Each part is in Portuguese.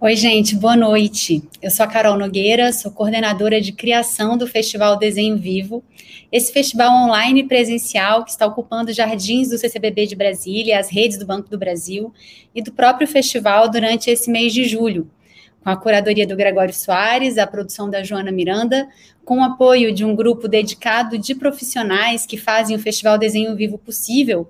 Oi, gente, boa noite. Eu sou a Carol Nogueira, sou coordenadora de criação do Festival Desenho Vivo, esse festival online presencial que está ocupando jardins do CCBB de Brasília, as redes do Banco do Brasil e do próprio festival durante esse mês de julho, com a curadoria do Gregório Soares, a produção da Joana Miranda, com o apoio de um grupo dedicado de profissionais que fazem o Festival Desenho Vivo possível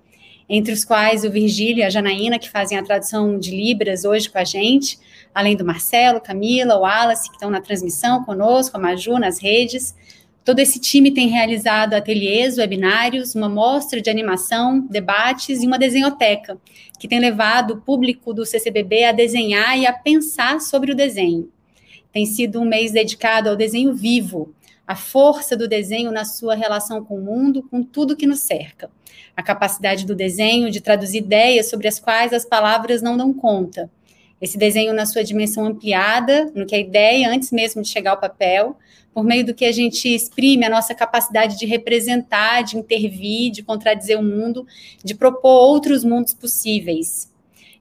entre os quais o Virgílio e a Janaína, que fazem a tradução de Libras hoje com a gente, além do Marcelo, Camila, o Wallace, que estão na transmissão conosco, a Maju nas redes. Todo esse time tem realizado ateliês, webinários, uma mostra de animação, debates e uma desenhoteca, que tem levado o público do CCBB a desenhar e a pensar sobre o desenho. Tem sido um mês dedicado ao desenho vivo, a força do desenho na sua relação com o mundo, com tudo que nos cerca. A capacidade do desenho de traduzir ideias sobre as quais as palavras não dão conta. Esse desenho na sua dimensão ampliada, no que é a ideia antes mesmo de chegar ao papel, por meio do que a gente exprime a nossa capacidade de representar, de intervir, de contradizer o mundo, de propor outros mundos possíveis.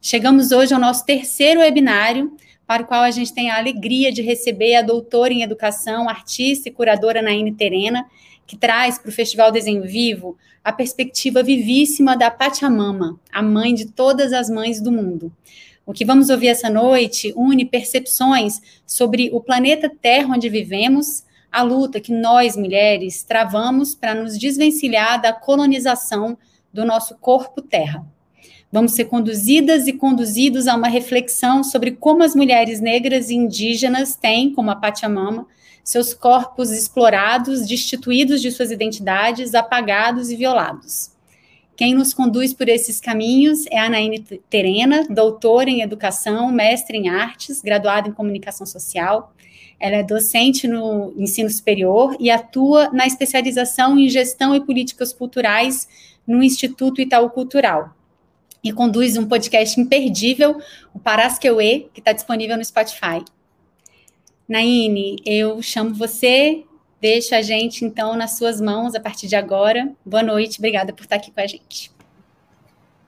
Chegamos hoje ao nosso terceiro webinário, para o qual a gente tem a alegria de receber a doutora em educação, artista e curadora Naine Terena, que traz para o Festival Desenho Vivo a perspectiva vivíssima da Pachamama, a mãe de todas as mães do mundo. O que vamos ouvir essa noite une percepções sobre o planeta Terra onde vivemos, a luta que nós, mulheres, travamos para nos desvencilhar da colonização do nosso corpo Terra. Vamos ser conduzidas e conduzidos a uma reflexão sobre como as mulheres negras e indígenas têm, como a Pachamama, seus corpos explorados, destituídos de suas identidades, apagados e violados. Quem nos conduz por esses caminhos é a Anaíne Terena, doutora em educação, mestre em artes, graduada em comunicação social. Ela é docente no ensino superior e atua na especialização em gestão e políticas culturais no Instituto Itaú Cultural e conduz um podcast imperdível, o Parasqueuê, que está disponível no Spotify. Naine, eu chamo você, deixo a gente então nas suas mãos a partir de agora. Boa noite, obrigada por estar aqui com a gente.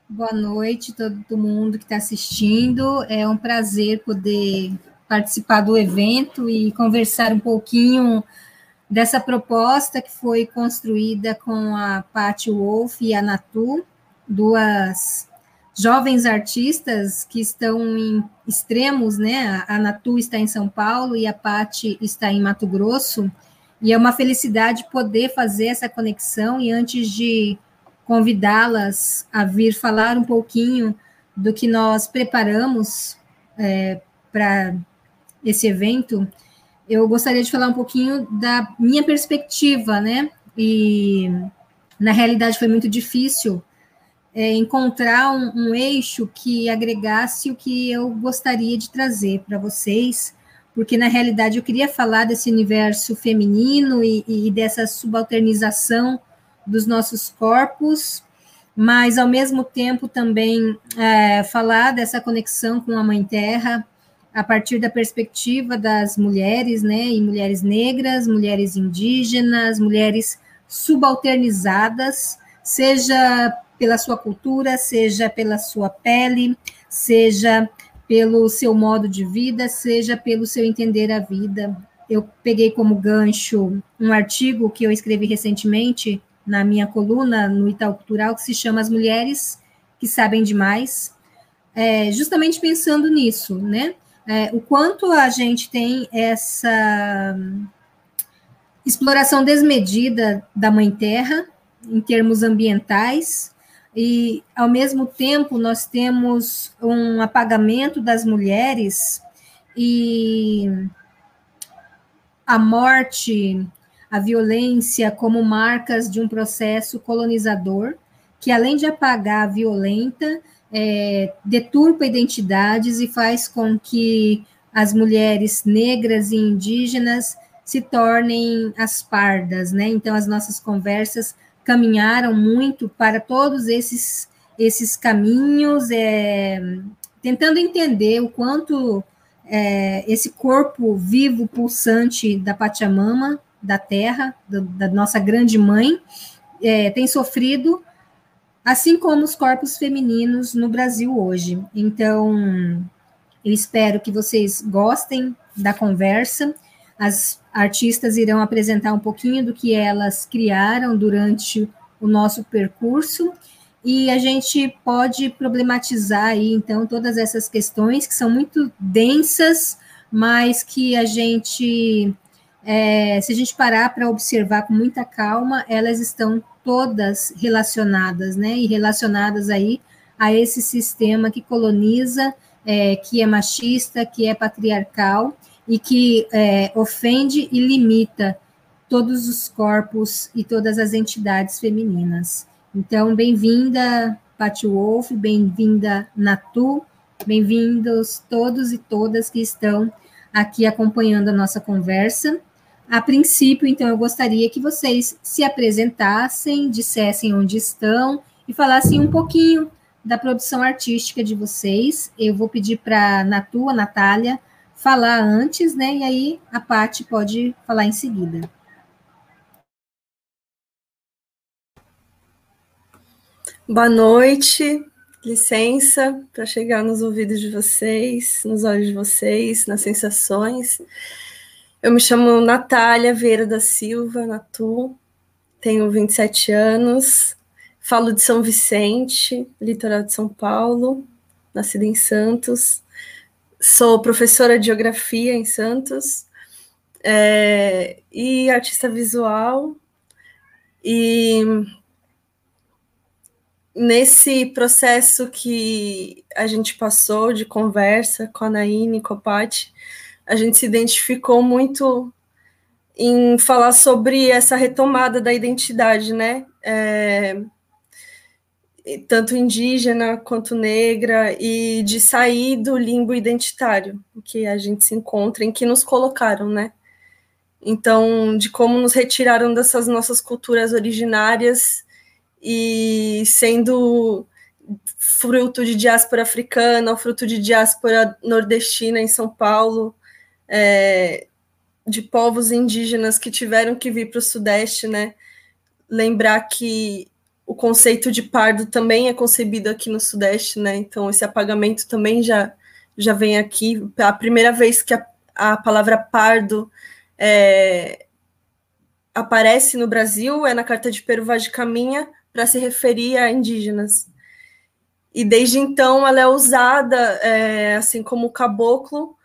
Boa noite, todo mundo que está assistindo. É um prazer poder participar do evento e conversar um pouquinho dessa proposta que foi construída com a Paty Wolf e a Natu, duas jovens artistas que estão em extremos, né? A Natu está em São Paulo e a Pati está em Mato Grosso, e é uma felicidade poder fazer essa conexão. E antes de convidá-las a vir falar um pouquinho do que nós preparamos é, para esse evento, eu gostaria de falar um pouquinho da minha perspectiva, né? E na realidade foi muito difícil é, encontrar um, um, eixo que agregasse o que eu gostaria de trazer para vocês, porque na realidade eu queria falar desse universo feminino e, e dessa subalternização dos nossos corpos, mas ao mesmo tempo também é, falar dessa conexão com a Mãe Terra a partir da perspectiva das mulheres, né, e mulheres negras, mulheres indígenas, mulheres subalternizadas, seja pela sua cultura, seja pela sua pele, seja pelo seu modo de vida, seja pelo seu entender a vida. Eu peguei como gancho um artigo que eu escrevi recentemente na minha coluna no Itaú Cultural, que se chama As Mulheres que Sabem Demais, é, justamente pensando nisso, né? É, o quanto a gente tem essa exploração desmedida da Mãe Terra, em termos ambientais, e, ao mesmo tempo, nós temos um apagamento das mulheres e a morte, a violência como marcas de um processo colonizador, que além de apagar a violenta, é, deturpa identidades e faz com que as mulheres negras e indígenas se tornem as pardas, né? Então, as nossas conversas caminharam muito para todos esses, esses caminhos, é, tentando entender o quanto é, esse corpo vivo, pulsante da Pachamama, da terra, do, da nossa grande mãe, é, tem sofrido, assim como os corpos femininos no Brasil hoje. Então, Eu espero que vocês gostem da conversa. As artistas irão apresentar um pouquinho do que elas criaram durante o nosso percurso e a gente pode problematizar aí então todas essas questões que são muito densas, mas que a gente, é, se a gente parar para observar com muita calma, elas estão todas relacionadas, né? E relacionadas aí a esse sistema que coloniza, é, que é machista, que é patriarcal e que é, ofende e limita todos os corpos e todas as entidades femininas. Então, bem-vinda, Patti Wolf, bem-vinda, Natu, bem-vindos todos e todas que estão aqui acompanhando a nossa conversa. A princípio, então, eu gostaria que vocês se apresentassem, dissessem onde estão e falassem um pouquinho da produção artística de vocês. Eu vou pedir para a tua, Natália, falar antes, né? E aí a Paty pode falar em seguida. Boa noite, licença para chegar nos ouvidos de vocês, nos olhos de vocês, nas sensações. Eu me chamo Natália Vieira da Silva, Natu, tenho 27 anos, Falo de São Vicente, litoral de São Paulo, nascida em Santos. Sou professora de geografia em Santos é, e artista visual. E nesse processo que a gente passou de conversa com a Naine e com a Paty, a gente se identificou muito em falar sobre essa retomada da identidade, né? É, tanto indígena quanto negra, e de sair do limbo identitário que a gente se encontra, em que nos colocaram, né? Então, de como nos retiraram dessas nossas culturas originárias e sendo fruto de diáspora africana, ou fruto de diáspora nordestina em São Paulo, é, de povos indígenas que tiveram que vir para o Sudeste, né? Lembrar que o conceito de pardo também é concebido aqui no Sudeste, né? Então, esse apagamento também já, já vem aqui. A primeira vez que a, a palavra pardo é, aparece no Brasil é na Carta de Peru Vaz de Caminha para se referir a indígenas. E desde então ela é usada, é, assim como o caboclo,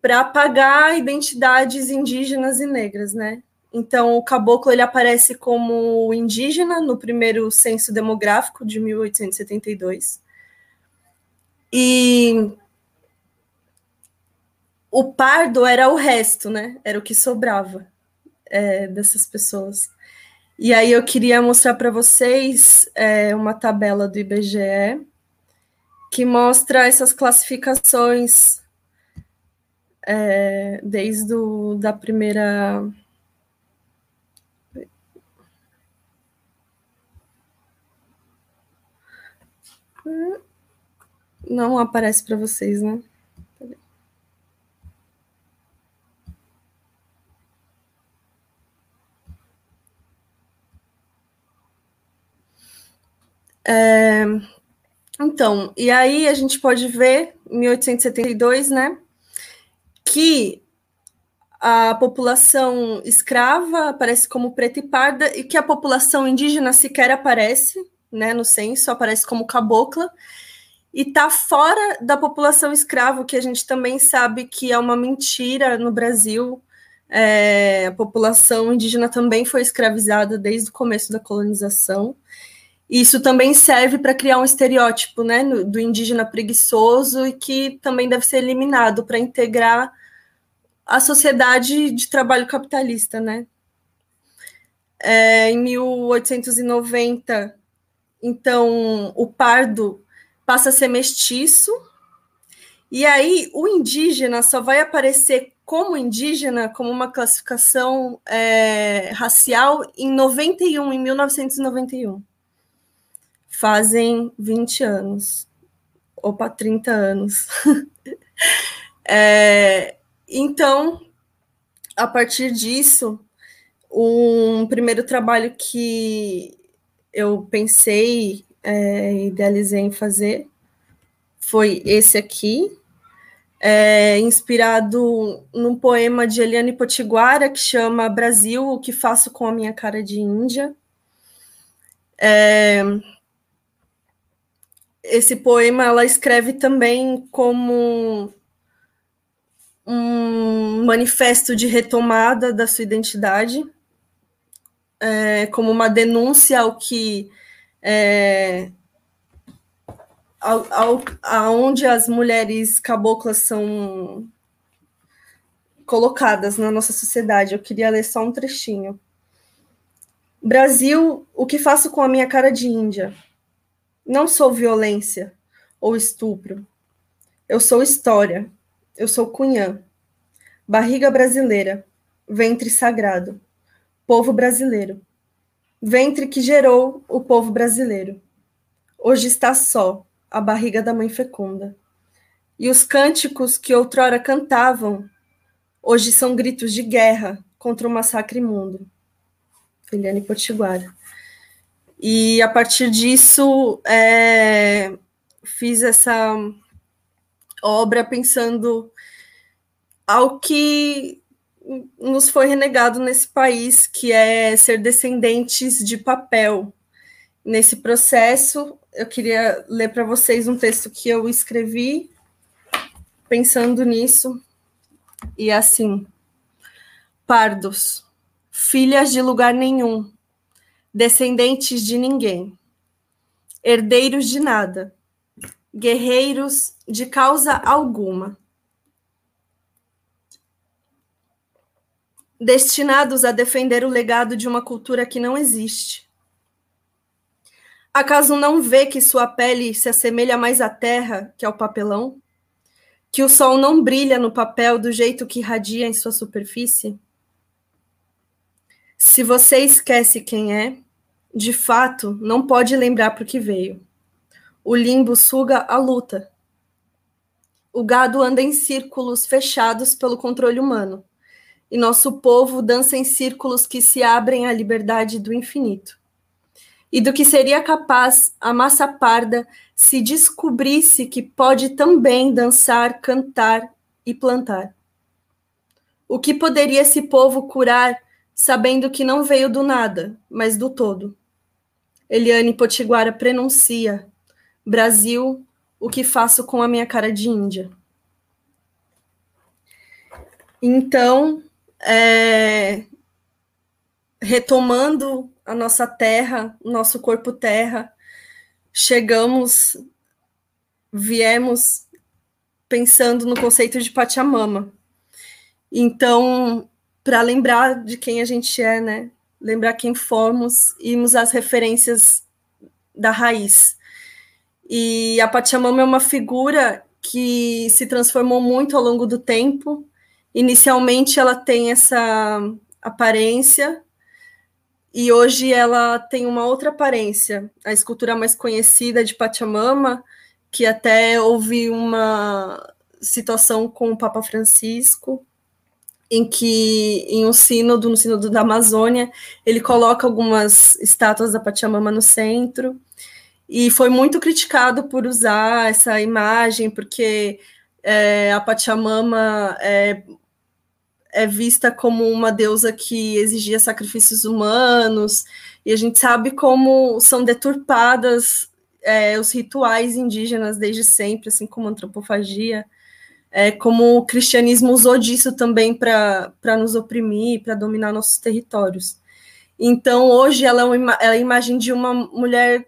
para apagar identidades indígenas e negras, né? Então, o caboclo ele aparece como indígena no primeiro censo demográfico de 1872. E o pardo era o resto, né? Era o que sobrava é, dessas pessoas. E aí eu queria mostrar para vocês é, uma tabela do IBGE que mostra essas classificações é, desde o, da primeira Não aparece para vocês, né? É, então, e aí a gente pode ver, em 1872, né, que a população escrava aparece como preta e parda, e que a população indígena sequer aparece, né, no censo, aparece como cabocla, e está fora da população escrava, que a gente também sabe que é uma mentira no Brasil. É, a população indígena também foi escravizada desde o começo da colonização. Isso também serve para criar um estereótipo né, do indígena preguiçoso e que também deve ser eliminado para integrar a sociedade de trabalho capitalista. Né? É, em 1890, então, o pardo passa a ser mestiço, e aí o indígena só vai aparecer como indígena, como uma classificação é, racial, em 91, em 1991. Fazem 20 anos. Opa, 30 anos. é, então, a partir disso, um primeiro trabalho que eu pensei, é, idealizei em fazer foi esse aqui, é, inspirado num poema de Eliane Potiguara que chama Brasil, o que faço com a minha cara de Índia. É, esse poema ela escreve também como um manifesto de retomada da sua identidade, é, como uma denúncia ao que é, ao, ao, aonde as mulheres caboclas são colocadas na nossa sociedade. Eu queria ler só um trechinho. Brasil, o que faço com a minha cara de Índia? Não sou violência ou estupro. Eu sou história. Eu sou cunhã. Barriga brasileira. Ventre sagrado. Povo brasileiro. Ventre que gerou o povo brasileiro. Hoje está só a barriga da mãe fecunda. E os cânticos que outrora cantavam, hoje são gritos de guerra contra o massacre imundo. Eliane Potiguara. E a partir disso, é, fiz essa obra pensando ao que nos foi renegado nesse país, que é ser descendentes de papel. Nesse processo, eu queria ler para vocês um texto que eu escrevi pensando nisso. E é assim: Pardos, filhas de lugar nenhum, descendentes de ninguém, herdeiros de nada, guerreiros de causa alguma, destinados a defender o legado de uma cultura que não existe. Acaso não vê que sua pele se assemelha mais à terra que ao papelão? Que o sol não brilha no papel do jeito que irradia em sua superfície? Se você esquece quem é, de fato, não pode lembrar para que veio. O limbo suga a luta. O gado anda em círculos fechados pelo controle humano, e nosso povo dança em círculos que se abrem à liberdade do infinito. E do que seria capaz a massa parda se descobrisse que pode também dançar, cantar e plantar. O que poderia esse povo curar, sabendo que não veio do nada, mas do todo? Eliane Potiguara prenuncia: Brasil, o que faço com a minha cara de Índia? Então, é, retomando a nossa terra, nosso corpo terra, chegamos, viemos pensando no conceito de Pachamama. Então, para lembrar de quem a gente é, né? lembrar quem fomos, irmos às referências da raiz. E a Pachamama é uma figura que se transformou muito ao longo do tempo. Inicialmente ela tem essa aparência e hoje ela tem uma outra aparência. A escultura mais conhecida de Pachamama, que até houve uma situação com o Papa Francisco, em que em um sínodo, no sínodo da Amazônia, ele coloca algumas estátuas da Pachamama no centro, e foi muito criticado por usar essa imagem, porque é, a Pachamama é, é vista como uma deusa que exigia sacrifícios humanos, e a gente sabe como são deturpadas é, os rituais indígenas desde sempre, assim como a antropofagia, é, como o cristianismo usou disso também para nos oprimir, para dominar nossos territórios. Então, hoje, ela é, uma, ela é a imagem de uma mulher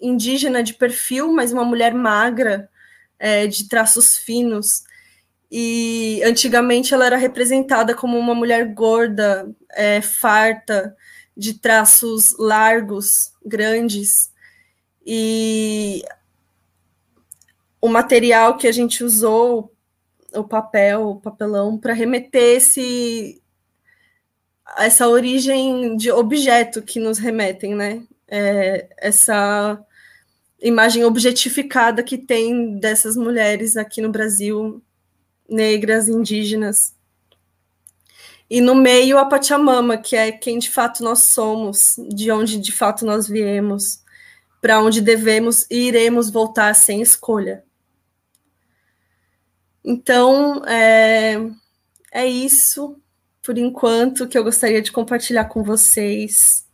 indígena de perfil, mas uma mulher magra, é, de traços finos. E antigamente ela era representada como uma mulher gorda, é, farta, de traços largos, grandes. E o material que a gente usou o papel, o papelão, para remeter esse, essa origem de objeto que nos remetem, né? É, essa imagem objetificada que tem dessas mulheres aqui no Brasil, negras, indígenas. E no meio a Pachamama, que é quem de fato nós somos, de onde de fato nós viemos, para onde devemos e iremos voltar sem escolha. Então, é, é isso, por enquanto, que eu gostaria de compartilhar com vocês.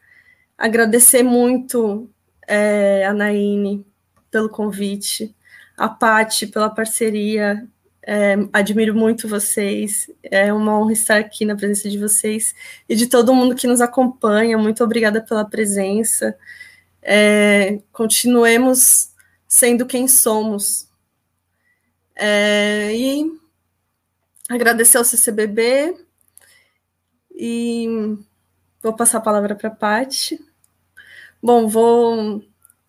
Agradecer muito é, a Naine pelo convite, a Pati pela parceria. É, admiro muito vocês. É uma honra estar aqui na presença de vocês e de todo mundo que nos acompanha. Muito obrigada pela presença. É, continuemos sendo quem somos. É, e agradecer ao CCBB e vou passar a palavra para a Paty. Bom, vou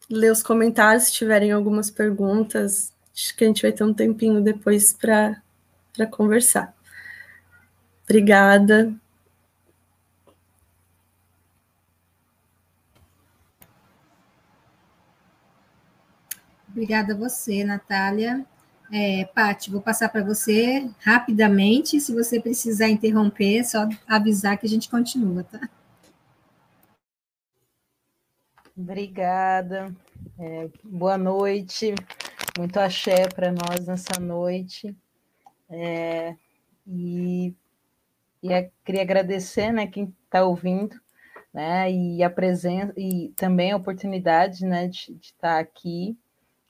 ler os comentários se tiverem algumas perguntas. Acho que a gente vai ter um tempinho depois para conversar. Obrigada. Obrigada a você, Natália. É, Paty, vou passar para você rapidamente. Se você precisar interromper, é só avisar que a gente continua, tá? Obrigada. É, boa noite. Muito axé para nós nessa noite. É, e, e é, queria agradecer né, quem está ouvindo, né, e a presença e também a oportunidade né, de, de estar tá aqui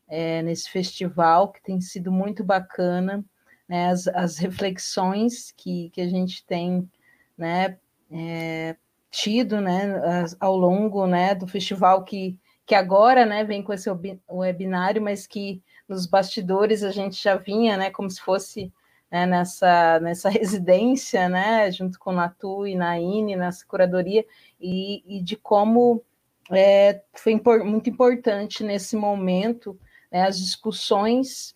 é, nesse festival, que tem sido muito bacana, né, as, as reflexões que, que a gente tem né, é, tido né, ao longo né, do festival, que, que agora né, vem com esse webinário, mas que nos bastidores a gente já vinha né, como se fosse né, nessa, nessa residência, né, junto com Natu e Naine, nessa curadoria, e, e de como é, foi impor, muito importante nesse momento né, as discussões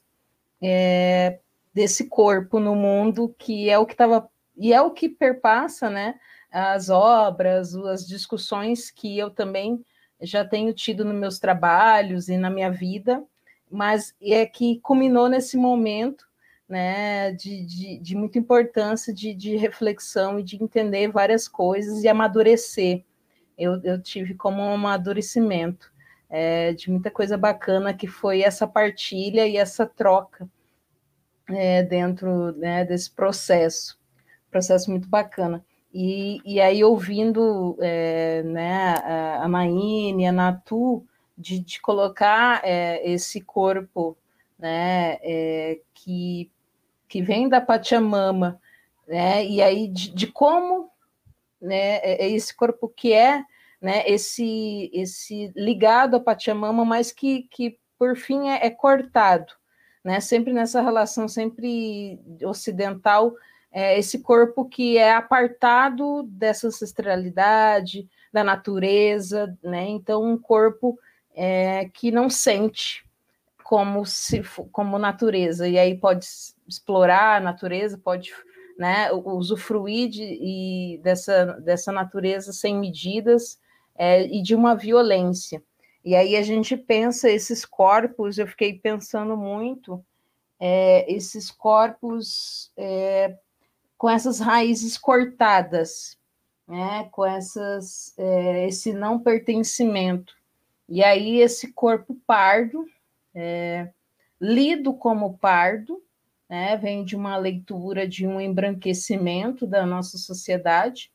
é, desse corpo no mundo, que é o que estava, e é o que perpassa, né, as obras, as discussões que eu também já tenho tido nos meus trabalhos e na minha vida, mas é que culminou nesse momento né, de, de, de muita importância de, de, reflexão e de entender várias coisas e amadurecer. Eu, eu tive como um amadurecimento é, de muita coisa bacana que foi essa partilha e essa troca é, dentro né, desse processo, processo muito bacana. E, e aí, ouvindo é, né, a, a Maine, a Natu, de, de colocar é, esse corpo né, é, que, que vem da Pachamama, né, e aí de, de como né, é, é esse corpo que é né, esse, esse ligado à Pachamama, mas que, que por fim é, é cortado, né, sempre nessa relação sempre ocidental, é, esse corpo que é apartado dessa ancestralidade, da natureza, né, então um corpo é, que não sente como se como natureza, e aí pode explorar a natureza, pode né, usufruir de, e dessa, dessa natureza sem medidas, é, e de uma violência. E aí a gente pensa esses corpos, eu fiquei pensando muito, é, esses corpos é, com essas raízes cortadas, né, com essas, é, esse não pertencimento. E aí esse corpo pardo, é, lido como pardo, né, vem de uma leitura de um embranquecimento da nossa sociedade,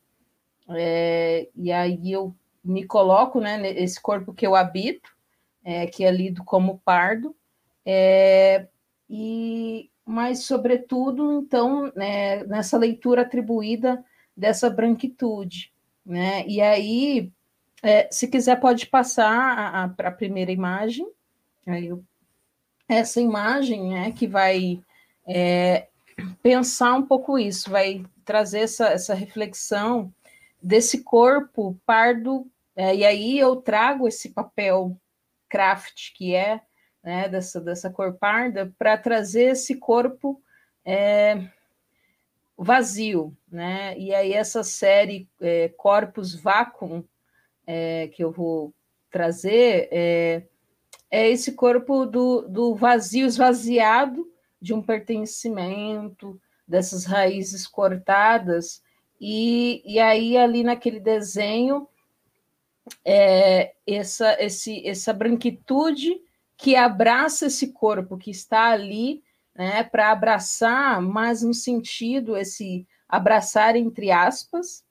é, e aí eu me coloco, né, nesse corpo que eu habito, é, que é lido como pardo, é, e mas sobretudo então né, nessa leitura atribuída dessa branquitude, né? E aí, é, se quiser pode passar para a primeira imagem, aí eu, essa imagem, né, que vai é, pensar um pouco isso, vai trazer essa, essa reflexão desse corpo pardo é, e aí eu trago esse papel craft, que é né, dessa, dessa cor parda, para trazer esse corpo é, vazio. Né? E aí essa série é, Corpus Vacuum, é, que eu vou trazer, é, é esse corpo do, do vazio esvaziado de um pertencimento, dessas raízes cortadas, e, e aí ali naquele desenho é, essa, esse, essa branquitude que abraça esse corpo que está ali né, para abraçar, mas no sentido esse abraçar entre aspas,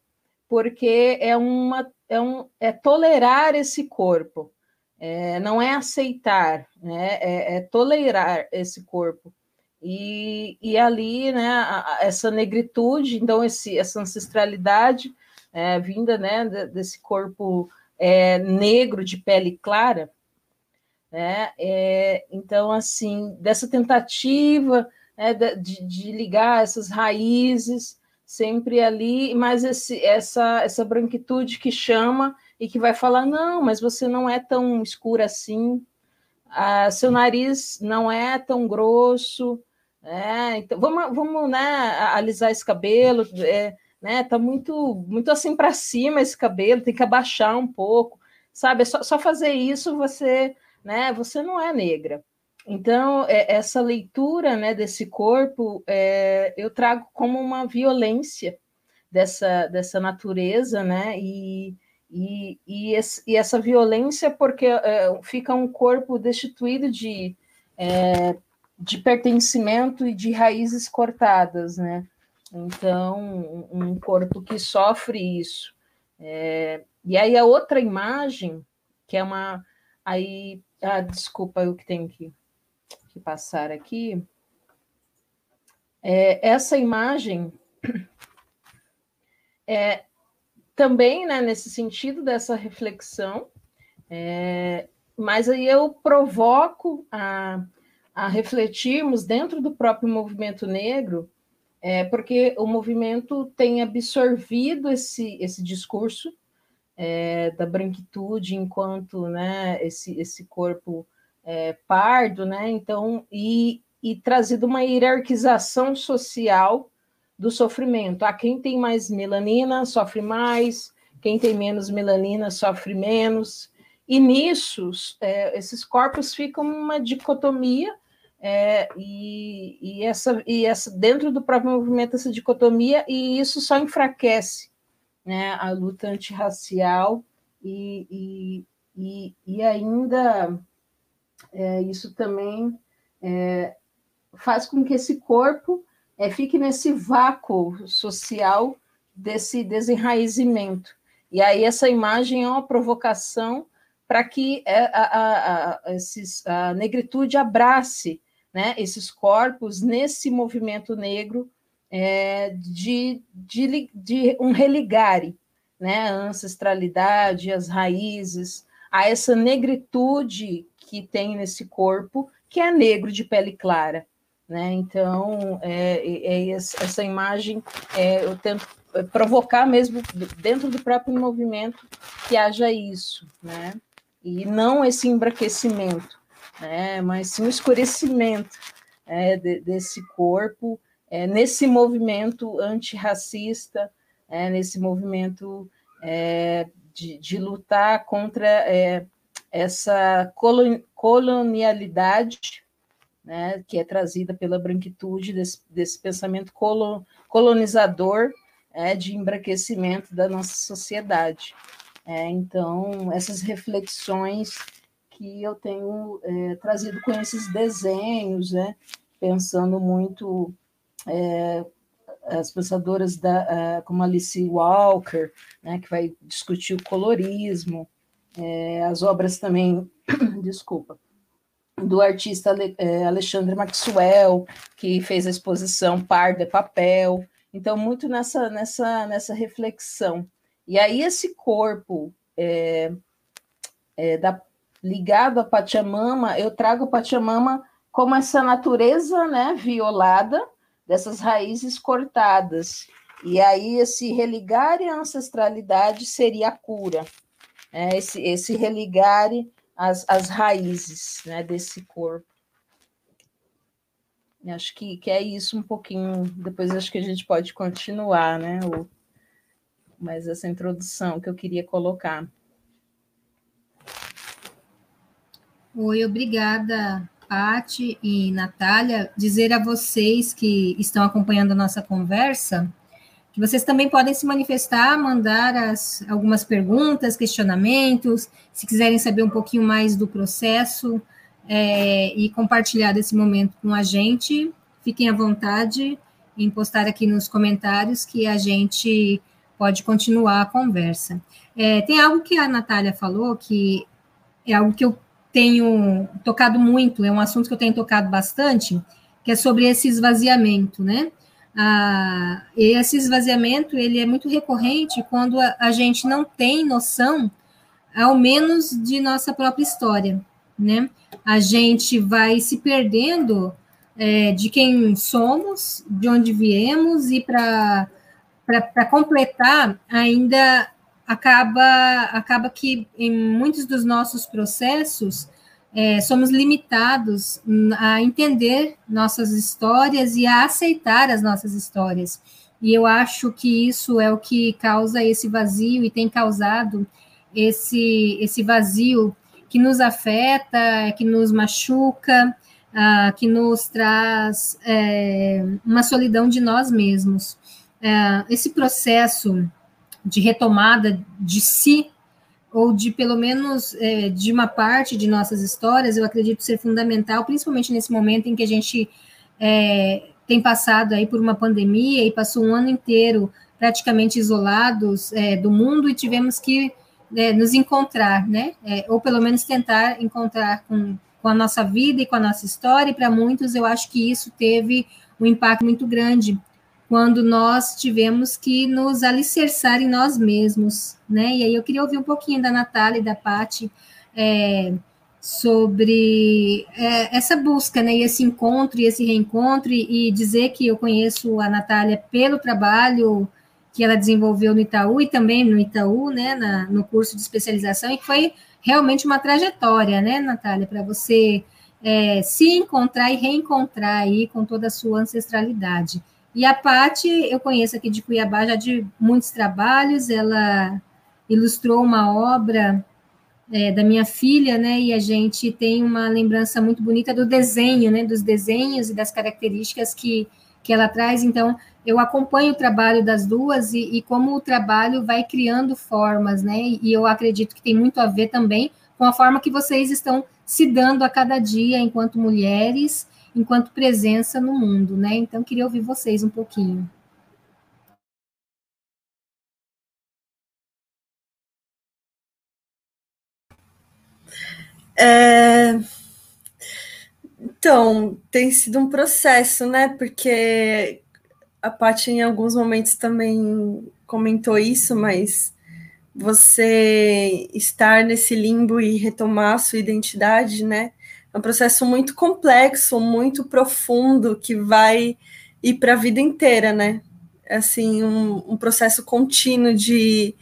porque é uma é, um, é tolerar esse corpo, é, não é aceitar, né, é, é tolerar esse corpo. E, e ali, né, essa negritude, então esse, essa ancestralidade é, vinda né, desse corpo é, negro de pele clara, né? É, então, assim, dessa tentativa né, de, de, ligar essas raízes sempre ali, mas esse, essa, essa branquitude que chama e que vai falar: não, mas você não é tão escura assim, ah, seu nariz não é tão grosso, né? então vamos, vamos né, alisar esse cabelo, é, né? Tá muito, muito assim para cima esse cabelo, tem que abaixar um pouco, sabe? É só, só fazer isso você né? Você não é negra. Então, é, essa leitura né, desse corpo é, eu trago como uma violência dessa, dessa natureza, né? E, e, e, esse, e essa violência porque é, fica um corpo destituído de, é, de pertencimento e de raízes cortadas, né? Então, um corpo que sofre isso. É, e aí a outra imagem, que é uma. Aí ah, desculpa, eu que tenho que, que passar aqui. É, essa imagem é também né, nesse sentido dessa reflexão, é, mas aí eu provoco a, a refletirmos dentro do próprio movimento negro, é, porque o movimento tem absorvido esse, esse discurso é, da branquitude enquanto né, esse, esse corpo é, pardo, né? Então, e, e trazido uma hierarquização social do sofrimento. Ah, quem tem mais melanina sofre mais, quem tem menos melanina sofre menos. E nisso, é, esses corpos ficam uma dicotomia, é, e, e, essa, e essa dentro do próprio movimento, essa dicotomia, e isso só enfraquece né, a luta antirracial e, e, e, e ainda é, isso também é, faz com que esse corpo é, fique nesse vácuo social desse desenraizamento. E aí essa imagem é uma provocação para que é, a, a, a, esses, a negritude abrace né, esses corpos nesse movimento negro é, de, de, de, um religare, né, a ancestralidade, as raízes, a essa negritude que tem nesse corpo, que é negro de pele clara. Né? Então, é, é, é essa imagem é, eu tento provocar mesmo dentro do próprio movimento que haja isso, né? e não esse embraquecimento, né? mas sim o escurecimento é, de, desse corpo é, nesse movimento antirracista, é, nesse movimento é, de, de, lutar contra é, essa colonialidade né, que é trazida pela branquitude, desse, desse pensamento colonizador é, de embranquecimento da nossa sociedade. É, então, essas reflexões que eu tenho trazido com esses desenhos, né, pensando muito é, as pensadoras da, como Alice Walker, né, que vai discutir o colorismo, é, as obras também, desculpa, do artista é, Alexandre Maxwell, que fez a exposição Par de Papel, então muito nessa, nessa, nessa reflexão. E aí esse corpo é, é, da, ligado a Pachamama, eu trago Pachamama como essa natureza né, violada, dessas raízes cortadas. E aí esse religare à ancestralidade seria a cura, né? esse, esse religare às, às raízes né, desse corpo. Acho que, que é isso um pouquinho. Depois acho que a gente pode continuar, né? O, mas essa introdução que eu queria colocar. Oi, obrigada, Pati e Natália, dizer a vocês que estão acompanhando a nossa conversa que vocês também podem se manifestar, mandar as, algumas perguntas, questionamentos, se quiserem saber um pouquinho mais do processo é, e compartilhar desse momento com a gente. Fiquem à vontade em postar aqui nos comentários que a gente pode continuar a conversa. É, tem algo que a Natália falou que é algo que eu tenho tocado muito, é um assunto que eu tenho tocado bastante, que é sobre esse esvaziamento, né? Ah, esse esvaziamento ele é muito recorrente quando a, a, gente não tem noção, ao menos de nossa própria história, né? A gente vai se perdendo é, de quem somos, de onde viemos e para para completar ainda acaba acaba que em muitos dos nossos processos é, somos limitados a entender nossas histórias e a aceitar as nossas histórias. E eu acho que isso é o que causa esse vazio e tem causado esse, esse vazio que nos afeta, que nos machuca, uh, que nos traz é, uma solidão de nós mesmos. Uh, esse processo de retomada de si ou de pelo menos é, de uma parte de nossas histórias, eu acredito ser fundamental, principalmente nesse momento em que a gente é, tem passado aí por uma pandemia e passou um ano inteiro praticamente isolados é, do mundo e tivemos que é, nos encontrar, né? É, ou pelo menos tentar encontrar com, com a nossa vida e com a nossa história. E para muitos, eu acho que isso teve um impacto muito grande quando nós tivemos que nos alicerçar em nós mesmos, né? E aí eu queria ouvir um pouquinho da Natália e da Pati é, sobre é, essa busca, né? E esse encontro e esse reencontro, e, dizer que eu conheço a Natália pelo trabalho que ela desenvolveu no Itaú e também no Itaú, né? Na, no curso de especialização, e foi realmente uma trajetória, né, Natália, para você é, se encontrar e reencontrar aí com toda a sua ancestralidade. E a Pati, eu conheço aqui de Cuiabá já de muitos trabalhos, ela ilustrou uma obra é, da minha filha, né, e a gente tem uma lembrança muito bonita do desenho, né, dos desenhos e das características que, que ela traz, então eu acompanho o trabalho das duas e, e como o trabalho vai criando formas, né, e eu acredito que tem muito a ver também com a forma que vocês estão se dando a cada dia enquanto mulheres enquanto presença no mundo, né? Então, queria ouvir vocês um pouquinho. É... Então, tem sido um processo, né? Porque a Paty em alguns momentos também comentou isso, mas você estar nesse limbo e retomar a sua identidade, né? É um processo muito complexo, muito profundo, que vai ir para a vida inteira, né? Assim, um, um processo contínuo de,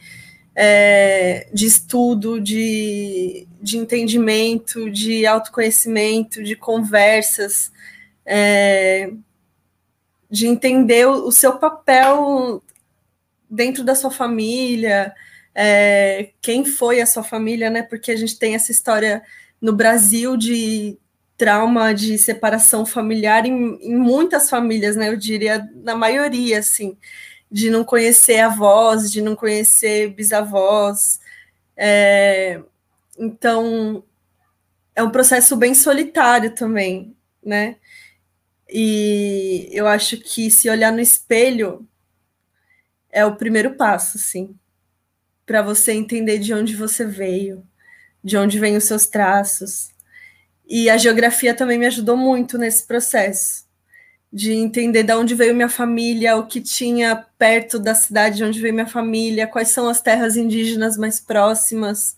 é, de estudo, de, de entendimento, de autoconhecimento, de conversas, é, de entender o, o, seu papel dentro da sua família, é, quem foi a sua família, né? Porque a gente tem essa história no Brasil de trauma de separação familiar em, em, muitas famílias, né? Eu diria na maioria, assim, de não conhecer avós, de não conhecer bisavós. É, então é um processo bem solitário também, né? E eu acho que se olhar no espelho é o primeiro passo, assim, para você entender de onde você veio de onde vêm os seus traços. E a geografia também me ajudou muito nesse processo, de entender de onde veio minha família, o que tinha perto da cidade de onde veio minha família, quais são as terras indígenas mais próximas,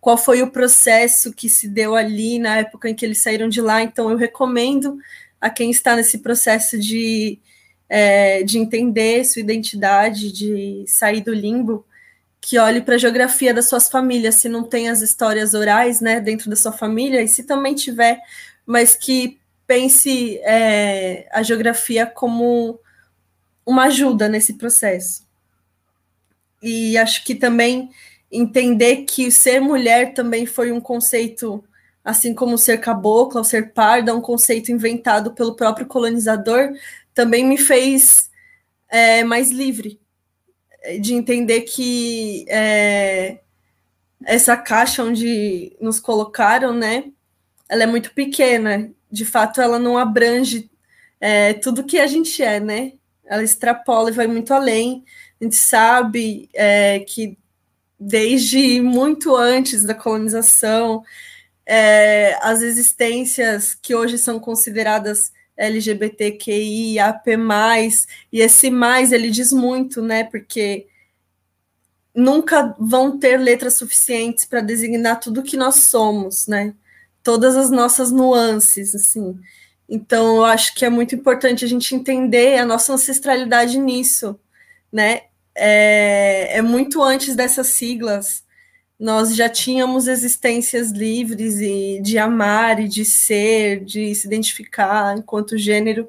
qual foi o processo que se deu ali na época em que eles saíram de lá. Então, eu recomendo a quem está nesse processo de, é, de entender sua identidade, de sair do limbo, que olhe para a geografia das suas famílias, se não tem as histórias orais, né, dentro da sua família, e se também tiver, mas que pense é, a geografia como uma ajuda nesse processo. E acho que também entender que ser mulher também foi um conceito, assim como ser cabocla ou ser parda, um conceito inventado pelo próprio colonizador, também me fez é, mais livre de entender que é, essa caixa onde nos colocaram, né, ela é muito pequena. De fato, ela não abrange é, tudo que a gente é, né? Ela extrapola e vai muito além. A gente sabe é, que desde muito antes da colonização, é, as existências que hoje são consideradas LGBTQIAP+, e esse mais ele diz muito, né? Porque nunca vão ter letras suficientes para designar tudo que nós somos, né? Todas as nossas nuances, assim. Então, eu acho que é muito importante a gente entender a nossa ancestralidade nisso, né? É, é muito antes dessas siglas, nós já tínhamos existências livres e de amar e de ser, de se identificar enquanto gênero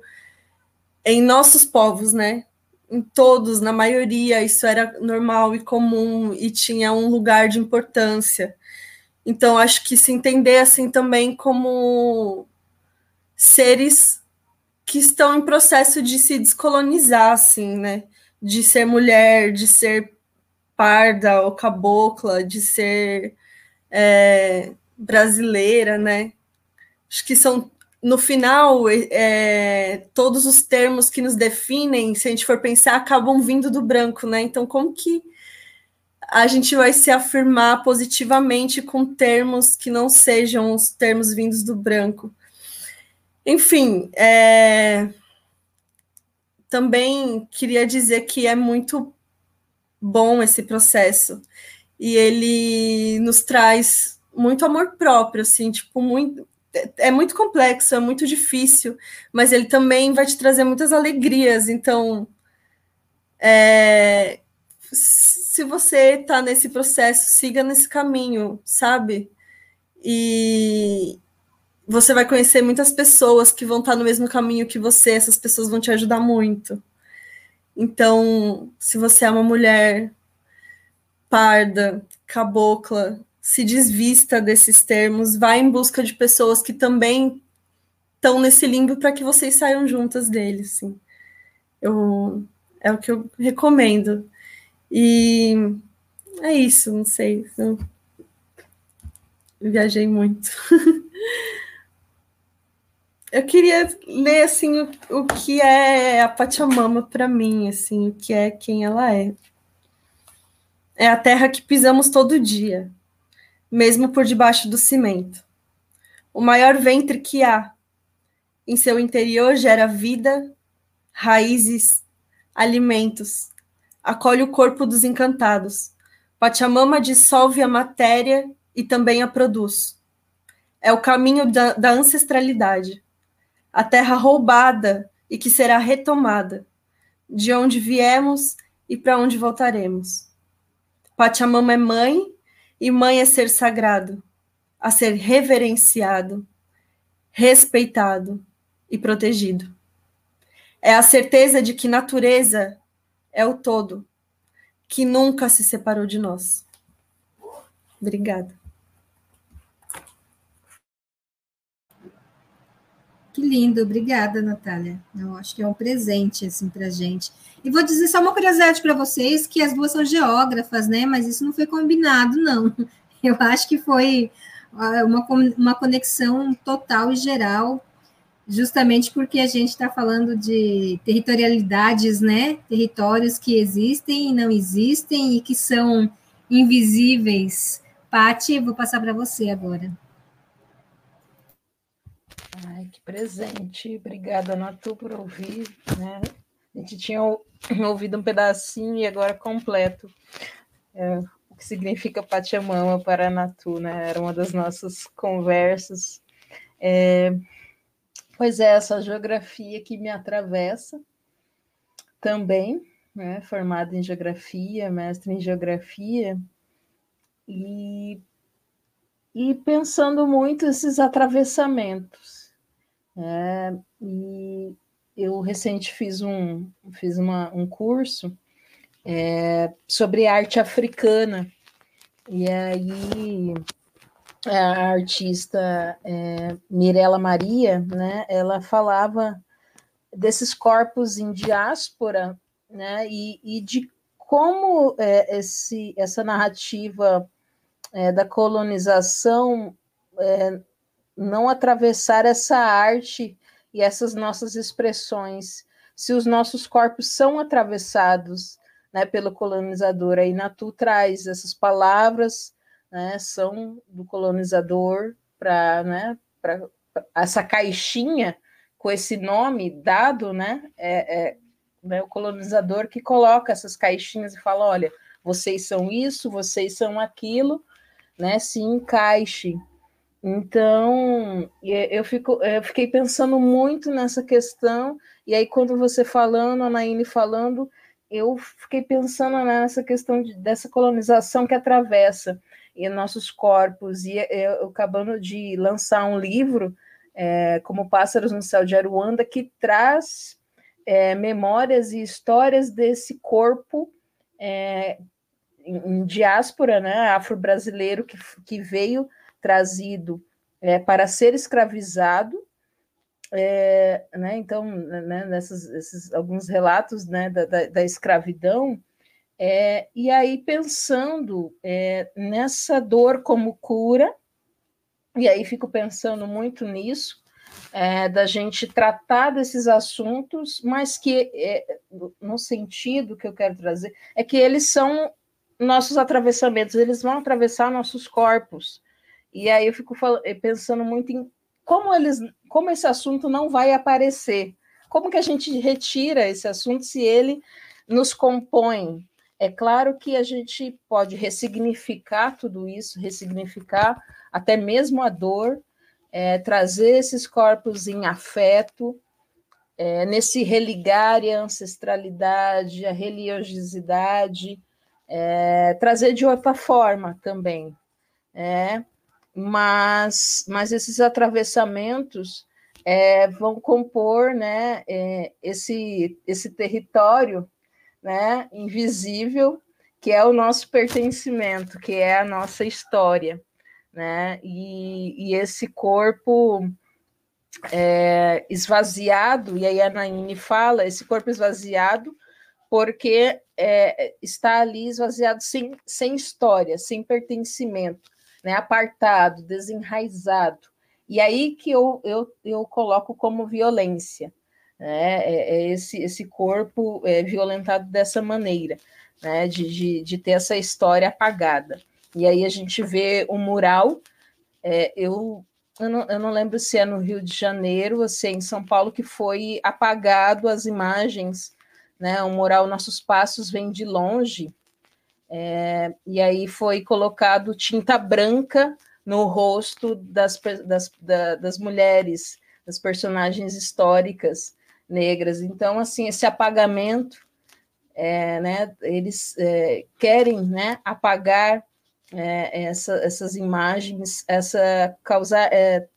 em nossos povos, né? Em todos, na maioria, isso era normal e comum e tinha um lugar de importância. Então, acho que se entender assim também como seres que estão em processo de se descolonizar, assim, né? De ser mulher, de ser parda ou cabocla, de ser é, brasileira, né? Acho que são, no final, é, todos os termos que nos definem, se a gente for pensar, acabam vindo do branco, né? Então, como que a gente vai se afirmar positivamente com termos que não sejam os termos vindos do branco? Enfim, é... também queria dizer que é muito bom esse processo. E ele nos traz muito amor próprio, assim, tipo, muito. É muito complexo, é muito difícil, mas ele também vai te trazer muitas alegrias. Então, é, se você está nesse processo, siga nesse caminho, sabe? E você vai conhecer muitas pessoas que vão estar tá no mesmo caminho que você, essas pessoas vão te ajudar muito. Então, se você é uma mulher parda, cabocla, se desvista desses termos, vá em busca de pessoas que também estão nesse limbo para que vocês saiam juntas dele, assim. Eu, é o que eu recomendo. E é isso, não sei. Eu viajei muito. Eu queria ler assim o, o que é a Pachamama para mim, assim, o que é quem ela é. É a terra que pisamos todo dia, mesmo por debaixo do cimento. O maior ventre que há. Em seu interior gera vida, raízes, alimentos. Acolhe o corpo dos encantados. Pachamama dissolve a matéria e também a produz. É o caminho da, da ancestralidade a terra roubada e que será retomada, de onde viemos e para onde voltaremos. Pachamama é mãe, e mãe é ser sagrado, a ser reverenciado, respeitado e protegido. É a certeza de que natureza é o todo, que nunca se separou de nós. Obrigada. Que lindo, obrigada, Natália. Eu acho que é um presente assim para gente. E vou dizer só uma curiosidade para vocês que as duas são geógrafas, né? Mas isso não foi combinado, não. Eu acho que foi ah, uma, uma conexão total e geral, justamente porque a gente está falando de territorialidades, né? Territórios que existem e não existem e que são invisíveis. Pati, vou passar para você agora. Ai, que presente. Obrigada, Natu, por ouvir. Né? A gente tinha ouvido um pedacinho e agora completo. É, o que significa Pachamama para Natu, né? Era uma das nossas conversas. É, pois é, essa geografia que me atravessa também, né? Formada em geografia, mestre em geografia, e, e pensando muito esses atravessamentos é, e eu recente fiz um, fiz uma, um curso é, sobre arte africana. E aí a artista é, Mirella Maria, né, ela falava desses corpos em diáspora, né, e, e de como é, esse, essa narrativa é, da colonização é, não atravessar essa arte e essas nossas expressões, se os nossos corpos são atravessados né, pelo colonizador. Aí Natu traz essas palavras, né, são do colonizador para né, essa caixinha com esse nome dado, né, é, é né, o colonizador que coloca essas caixinhas e fala, olha, vocês são isso, vocês são aquilo, né, se encaixe. Então, eu, fico, eu fiquei pensando muito nessa questão, e aí quando você falando, a Naine falando, eu fiquei pensando nessa questão de, dessa colonização que atravessa em nossos corpos, e eu acabando de lançar um livro, é, como Pássaros no Céu de Aruanda, que traz é, memórias e histórias desse corpo é, em, em, diáspora, né, afro-brasileiro, que, que veio trazido é, para ser escravizado, é, né, então, né, nessas, esses, alguns relatos né, da, da, da escravidão, é, e aí pensando é, nessa dor como cura, e aí fico pensando muito nisso, é, da gente tratar desses assuntos, mas que, é, no sentido que eu quero trazer, é que eles são nossos atravessamentos, eles vão atravessar nossos corpos. E aí eu fico falando, pensando muito em como eles, como esse assunto não vai aparecer. Como que a gente retira esse assunto se ele nos compõe? É claro que a gente pode ressignificar tudo isso, ressignificar até mesmo a dor, é, trazer esses corpos em afeto, é, nesse religar a ancestralidade, a religiosidade, é, trazer de outra forma também. É, mas, mas esses atravessamentos é, vão compor né, é, esse, esse território né, invisível, que é o nosso pertencimento, que é a nossa história. Né? E, e esse corpo é, esvaziado, e aí a Naine fala, esse corpo esvaziado, porque é, está ali esvaziado sem, sem história, sem pertencimento né, apartado, desenraizado. E aí que eu, eu, eu coloco como violência, né, é, é esse, esse corpo é, violentado dessa maneira, né, de, de, de ter essa história apagada. E aí a gente vê o mural, é, eu, eu não, eu não lembro se é no Rio de Janeiro ou se é em São Paulo, que foi apagado as imagens, né, o mural Nossos Passos Vem de Longe, é, e aí foi colocado tinta branca no rosto das, das, das mulheres, das personagens históricas negras. Então, assim, esse apagamento, é, né, eles é, querem né, apagar é, essa, essas imagens, essa causar, é,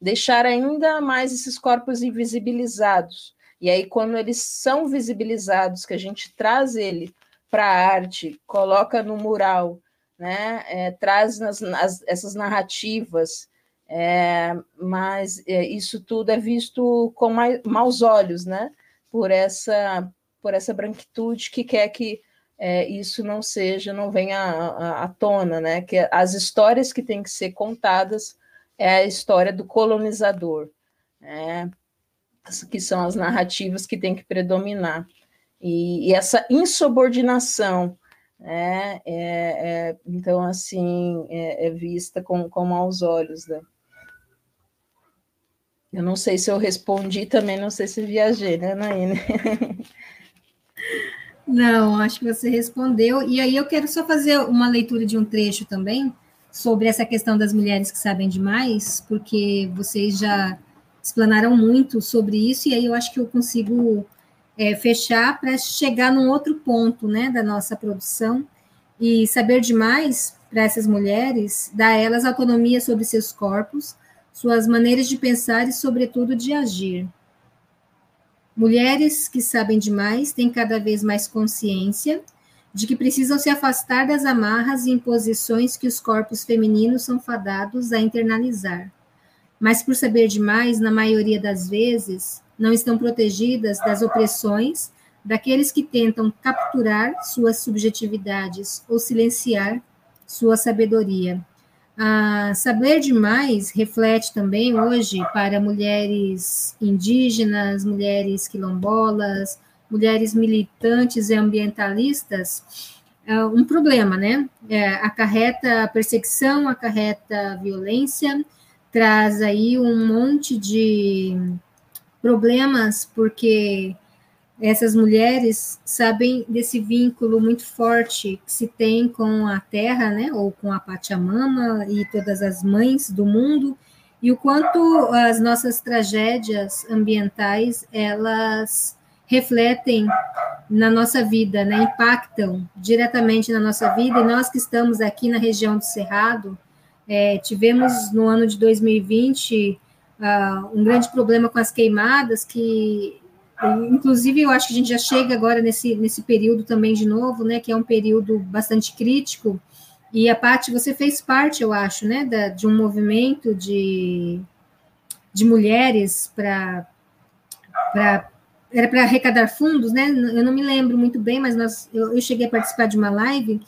deixar ainda mais esses corpos invisibilizados. E aí, quando eles são visibilizados, que a gente traz ele para a arte, coloca no mural, né? É, traz nas, as, essas narrativas, é, mas é, isso tudo é visto com mais, maus olhos, né? Por essa, por essa branquitude que quer que é, isso não seja, não venha à, à tona, né? Que as histórias que têm que ser contadas é a história do colonizador, né? que são as narrativas que têm que predominar. E, e essa insubordinação, né, é, é, então, assim, é, é, vista com, com maus olhos, né? Eu não sei se eu respondi também, não sei se viajei, né, Naine? Não, acho que você respondeu. E aí eu quero só fazer uma leitura de um trecho também sobre essa questão das mulheres que sabem demais, porque vocês já explanaram muito sobre isso, e aí eu acho que eu consigo é, fechar para chegar num outro ponto né, da nossa produção e saber demais para essas mulheres, dar a elas autonomia sobre seus corpos, suas maneiras de pensar e, sobretudo, de agir. Mulheres que sabem demais têm cada vez mais consciência de que precisam se afastar das amarras e imposições que os corpos femininos são fadados a internalizar. Mas por saber demais, na maioria das vezes, não estão protegidas das opressões daqueles que tentam capturar suas subjetividades ou silenciar sua sabedoria. A Saber Demais reflete também hoje para mulheres indígenas, mulheres quilombolas, mulheres militantes e ambientalistas, é um problema, né? É, acarreta perseguição, acarreta violência, traz aí um monte de problemas, porque essas mulheres sabem desse vínculo muito forte que se tem com a terra, né, ou com a Pachamama e todas as mães do mundo, e o quanto as nossas tragédias ambientais, elas refletem na nossa vida, né, impactam diretamente na nossa vida, e nós que estamos aqui na região do Cerrado, é, tivemos no ano de 2020 uh, um grande problema com as queimadas, que inclusive eu acho que a gente já chega agora nesse, nesse período também de novo, né, que é um período bastante crítico, e a parte, você fez parte, eu acho, né, da, de um movimento de, de mulheres para era para arrecadar fundos, né? Eu não me lembro muito bem, mas nós, eu, eu cheguei a participar de uma live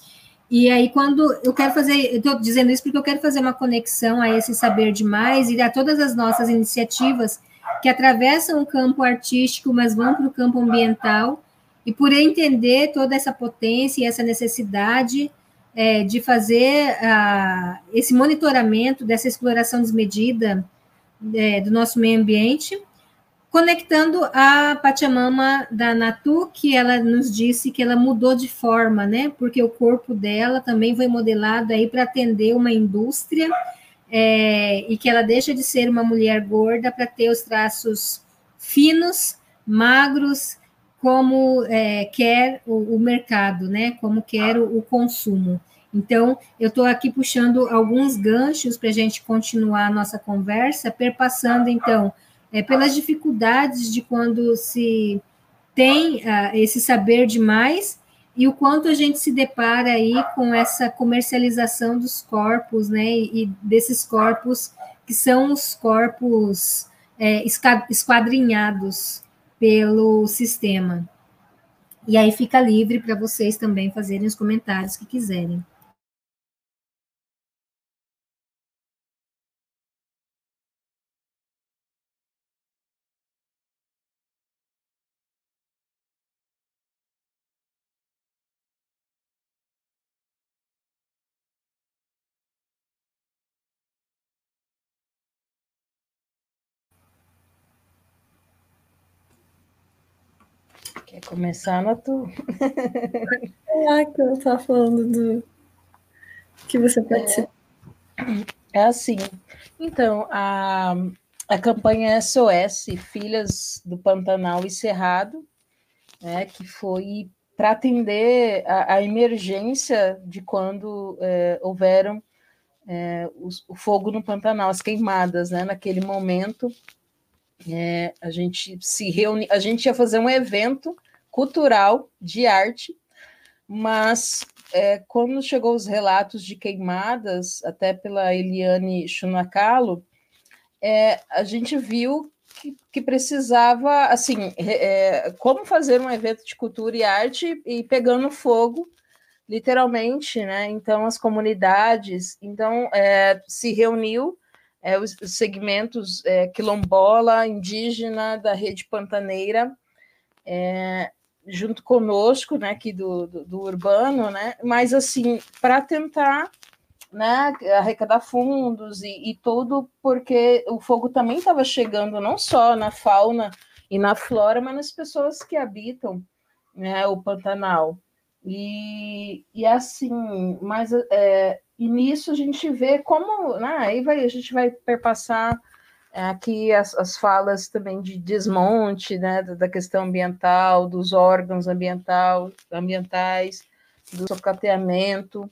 e aí, quando eu quero fazer, eu estou dizendo isso porque eu quero fazer uma conexão a esse saber demais e a todas as nossas iniciativas que atravessam o campo artístico, mas vão para o campo ambiental, e por entender toda essa potência e essa necessidade é, de fazer uh, esse monitoramento dessa exploração desmedida é, do nosso meio ambiente, conectando a Pachamama da Natu, que ela nos disse que ela mudou de forma, né? Porque o corpo dela também foi modelado aí para atender uma indústria é, e que ela deixa de ser uma mulher gorda para ter os traços finos, magros, como é, quer o, o, mercado, né? Como quer o, o consumo. Então, eu estou aqui puxando alguns ganchos para a gente continuar a nossa conversa, perpassando, então, é, pelas dificuldades de quando se tem uh, esse saber demais e o quanto a gente se depara aí com essa comercialização dos corpos, né, e desses corpos que são os corpos é, esquadrinhados pelo sistema. E aí fica livre para vocês também fazerem os comentários que quiserem. Começar, Natu? ah, que eu estava falando do que você participa. É, é assim. Então, a, a campanha SOS Filhas do Pantanal e Cerrado, né, que foi para atender a, a, emergência de quando é, houveram é, o, o, fogo no Pantanal, as queimadas, né, naquele momento. É, a gente se reuni, a gente ia fazer um evento cultural, de arte, mas é, quando chegou os relatos de queimadas, até pela Eliane Chunacalo, é, a gente viu que, que precisava, assim, é, como fazer um evento de cultura e arte e pegando fogo, literalmente, né? Então, as comunidades, então, é, se reuniu é, os, segmentos é, quilombola, indígena, da rede pantaneira, é, junto conosco, né, aqui do, do, do urbano, né, mas assim, para tentar né, arrecadar fundos e, e tudo, porque o fogo também estava chegando não só na fauna e na flora, mas nas pessoas que habitam né, o Pantanal. E, e assim, mas é, e nisso a gente vê como, né, aí vai, a gente vai perpassar aqui as, as falas também de desmonte né, da questão ambiental, dos órgãos ambiental, ambientais, do socateamento,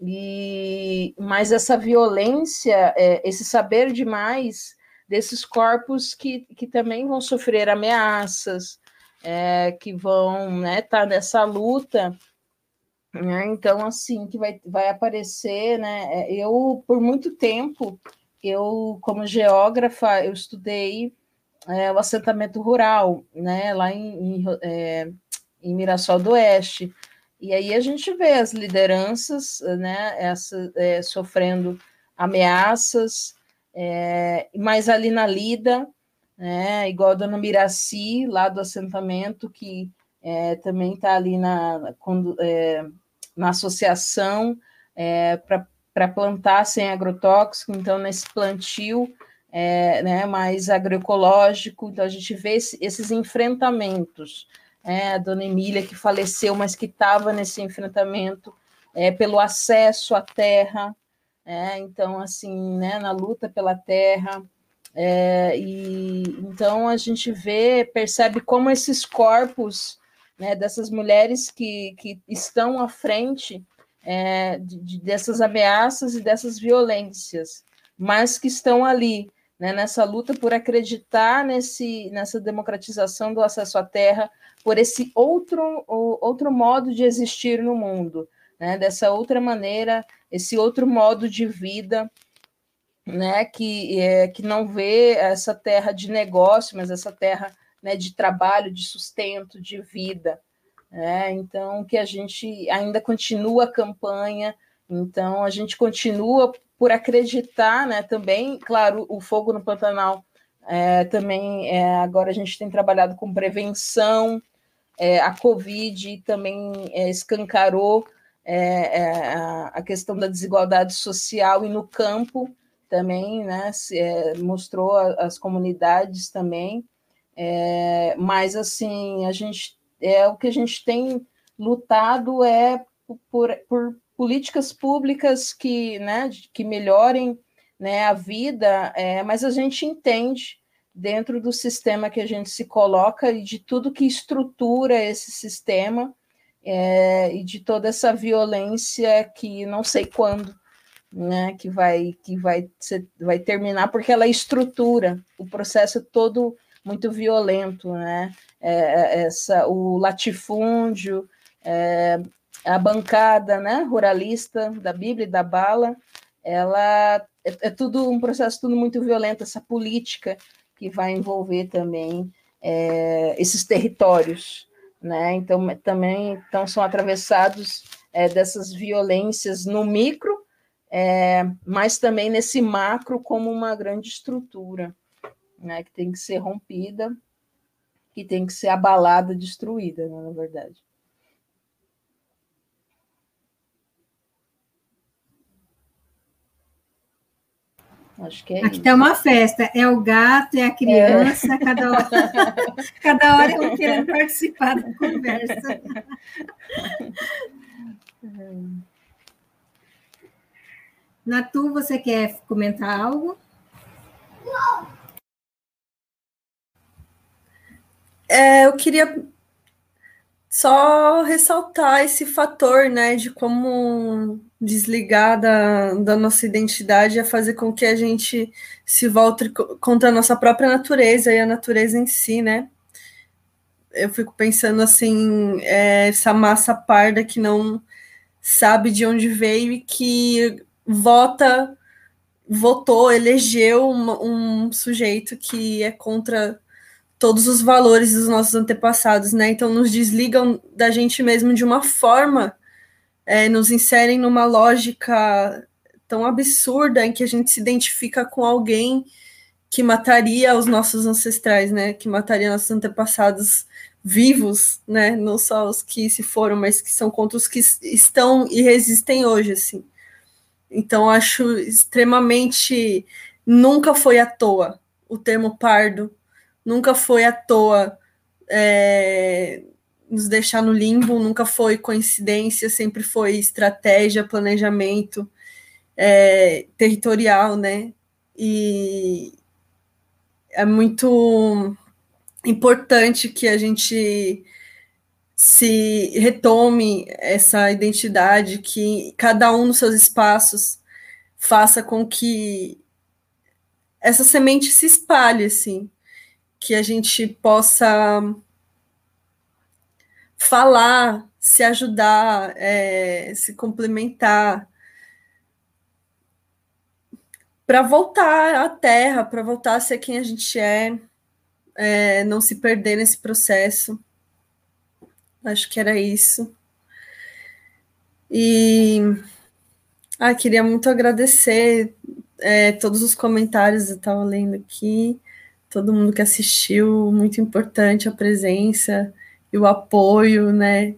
e mais essa violência, é, esse saber demais desses corpos que, que também vão sofrer ameaças, é, que vão estar né, tá nessa luta. Né? Então, assim, que vai, vai aparecer, né? É, eu, por muito tempo, eu, como geógrafa, eu estudei é, o assentamento rural, né, lá em, em, é, em Mirassol do Oeste. E aí a gente vê as lideranças, né, essa, é, sofrendo ameaças, é, mas ali na lida, né, igual a dona Miraci, lá do assentamento, que é, também está ali na, é, na associação é, para plantar sem agrotóxico, então nesse plantio é, né, mais agroecológico, então a gente vê esse, esses enfrentamentos. É, a dona Emília, que faleceu, mas que estava nesse enfrentamento é, pelo acesso à terra, é, então, assim, né, na luta pela terra, é, e então a gente vê, percebe como esses corpos né, dessas mulheres que, que estão à frente é, de, dessas ameaças e dessas violências, mas que estão ali né, nessa luta por acreditar nesse, nessa democratização do acesso à terra, por esse outro, outro modo de existir no mundo, né, dessa outra maneira, esse outro modo de vida né, que, é, que não vê essa terra de negócio, mas essa terra né, de trabalho, de sustento, de vida. Né? Então, que a gente ainda continua a campanha, então a gente continua por acreditar né, também, claro, o fogo no Pantanal é, também é, agora a gente tem trabalhado com prevenção, é, a Covid também é, escancarou é, é, a questão da desigualdade social e no campo também, né, se, mostrou as comunidades também, mas assim, a gente, é o que a gente tem lutado é por, por políticas públicas que, né, que melhorem né, a vida, é, mas a gente entende dentro do sistema que a gente se coloca e de tudo que estrutura esse sistema é, e de toda essa violência que não sei quando né, que vai que vai ser, vai terminar porque ela estrutura o processo todo muito violento, né? É, é, essa o latifúndio, é, a bancada, né, ruralista da Bíblia e da bala, ela é, é, tudo um processo tudo muito violento essa política que vai envolver também é, esses territórios, né? Então também então são atravessados dessas violências no micro mas também nesse macro como uma grande estrutura, né, que tem que ser rompida, que tem que ser abalada, destruída, né, na verdade. Acho que é Aqui está uma festa, é o gato, é a criança, é. cada hora, cada hora eu querendo participar da conversa. Natu, você quer comentar algo? É, eu queria só ressaltar esse fator, né, de como desligar da, da nossa identidade é fazer com que a gente se volte contra a nossa própria natureza e a natureza em si, né? Eu fico pensando assim, é, essa massa parda que não sabe de onde veio e que vota, votou, elegeu um, um sujeito que é contra todos os valores dos nossos antepassados, né? Então nos desligam da gente mesmo de uma forma, é, nos inserem numa lógica tão absurda em que a gente se identifica com alguém que mataria os nossos ancestrais, né? Que mataria nossos antepassados vivos, né? Não só os que se foram, mas que são contra os que estão e resistem hoje, assim. Então, acho extremamente. Nunca foi à toa o termo pardo, nunca foi à toa é, nos deixar no limbo, nunca foi coincidência, sempre foi estratégia, planejamento é, territorial, né? E é muito importante que a gente se retome essa identidade, que cada um nos seus espaços faça com que essa semente se espalhe, assim, que a gente possa falar, se ajudar, é, se complementar, para voltar à terra, para voltar a ser quem a gente é, é, não se perder nesse processo. Acho que era isso. E Ah, queria muito agradecer é, todos os comentários, eu estava lendo aqui, todo mundo que assistiu, muito importante a presença e o apoio, né?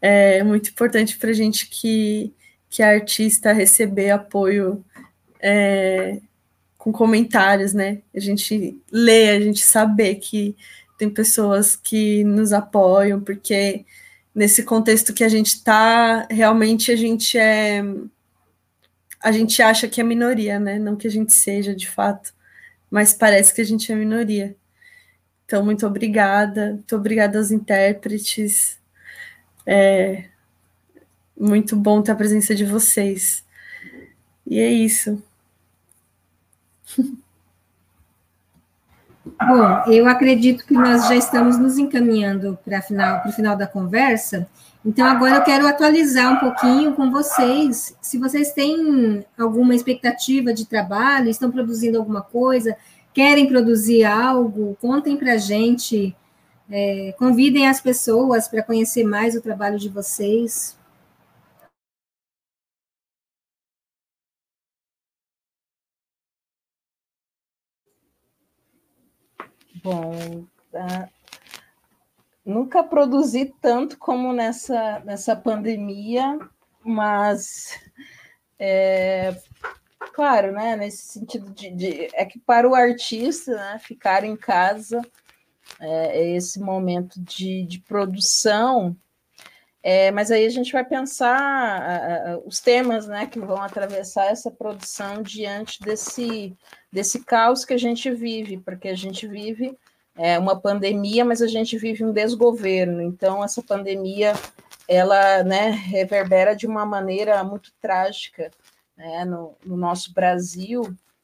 É muito importante para a gente que, que é artista receber apoio é, com comentários, né? A gente lê, a gente saber que tem pessoas que nos apoiam, porque nesse contexto que a gente está, realmente a gente é. A gente acha que é minoria, né? Não que a gente seja de fato, mas parece que a gente é minoria. Então, muito obrigada, muito obrigada aos intérpretes. É muito bom ter a presença de vocês. E é isso. Bom, eu acredito que nós já estamos nos encaminhando para o final da conversa. Então, agora eu quero atualizar um pouquinho com vocês. Se vocês têm alguma expectativa de trabalho, estão produzindo alguma coisa, querem produzir algo, contem para a gente. É, convidem as pessoas para conhecer mais o trabalho de vocês. Bom, uh, nunca produzi tanto como nessa, nessa pandemia, mas é, claro, né, nesse sentido de, de, é que para o artista, né, ficar em casa é, é esse momento de, de produção, é, mas aí a gente vai pensar os temas, né, que vão atravessar essa produção diante desse desse caos que a gente vive, porque a gente vive é, uma pandemia, mas a gente vive um desgoverno. Então, essa pandemia, ela né, reverbera de uma maneira muito trágica né, no, no, nosso Brasil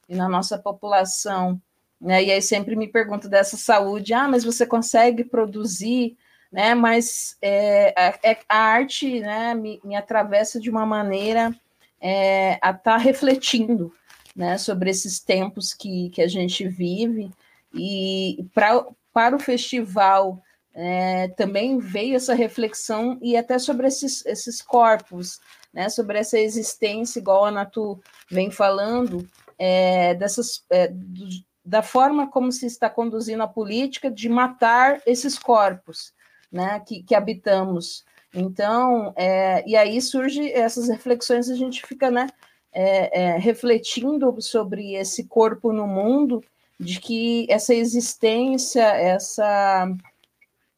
e na nossa população. Né? E aí sempre me pergunto dessa saúde, ah, mas você consegue produzir, né? Mas é, a, é, a, arte né, me, me atravessa de uma maneira é, a estar tá refletindo né, sobre esses tempos que, que a gente vive. E pra, para o festival é, também veio essa reflexão e até sobre esses, esses corpos, né, sobre essa existência, igual a Natu vem falando, é, dessas, é, do, da forma como se está conduzindo a política de matar esses corpos né, que, que habitamos. Então, é, e aí surge essas reflexões, a gente fica, né, é, é, refletindo sobre esse corpo no mundo, de que essa existência, essa,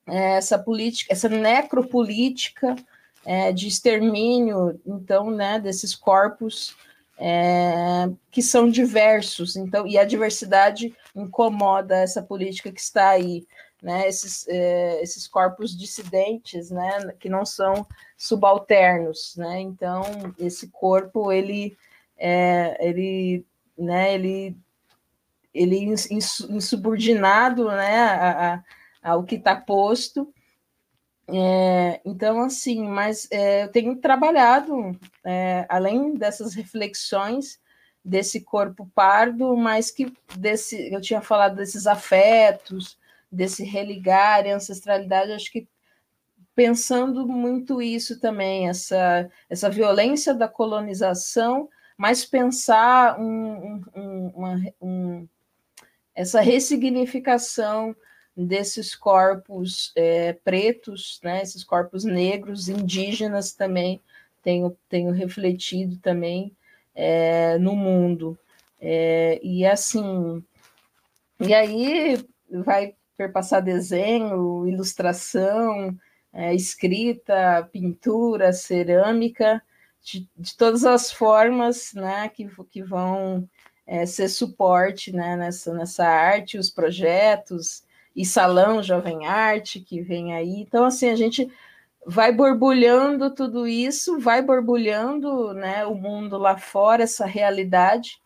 essa política, essa necropolítica é, de extermínio, então, né, desses corpos é, que são diversos, então, e a diversidade incomoda essa política que está aí, né, esses, é, esses corpos dissidentes, né, que não são subalternos, né, então esse corpo ele é, ele, né, ele, ele insubordinado, né, a, ao que está posto. É, então, assim, mas é, eu tenho trabalhado, é, além dessas reflexões desse corpo pardo, mas que desse, eu tinha falado desses afetos, desse religar e ancestralidade, acho que pensando muito isso também, essa, essa violência da colonização, mas pensar um, um, uma, um, essa ressignificação desses corpos é, pretos, né, esses corpos negros, indígenas também, tenho, tenho refletido também é, no mundo. É, e assim, e aí vai perpassar desenho, ilustração, é, escrita, pintura, cerâmica, de, de todas as formas né, que, que vão é, ser suporte né, nessa, nessa arte, os projetos, e Salão Jovem Arte, que vem aí. Então, assim, a gente vai borbulhando tudo isso, vai borbulhando né, o mundo lá fora, essa realidade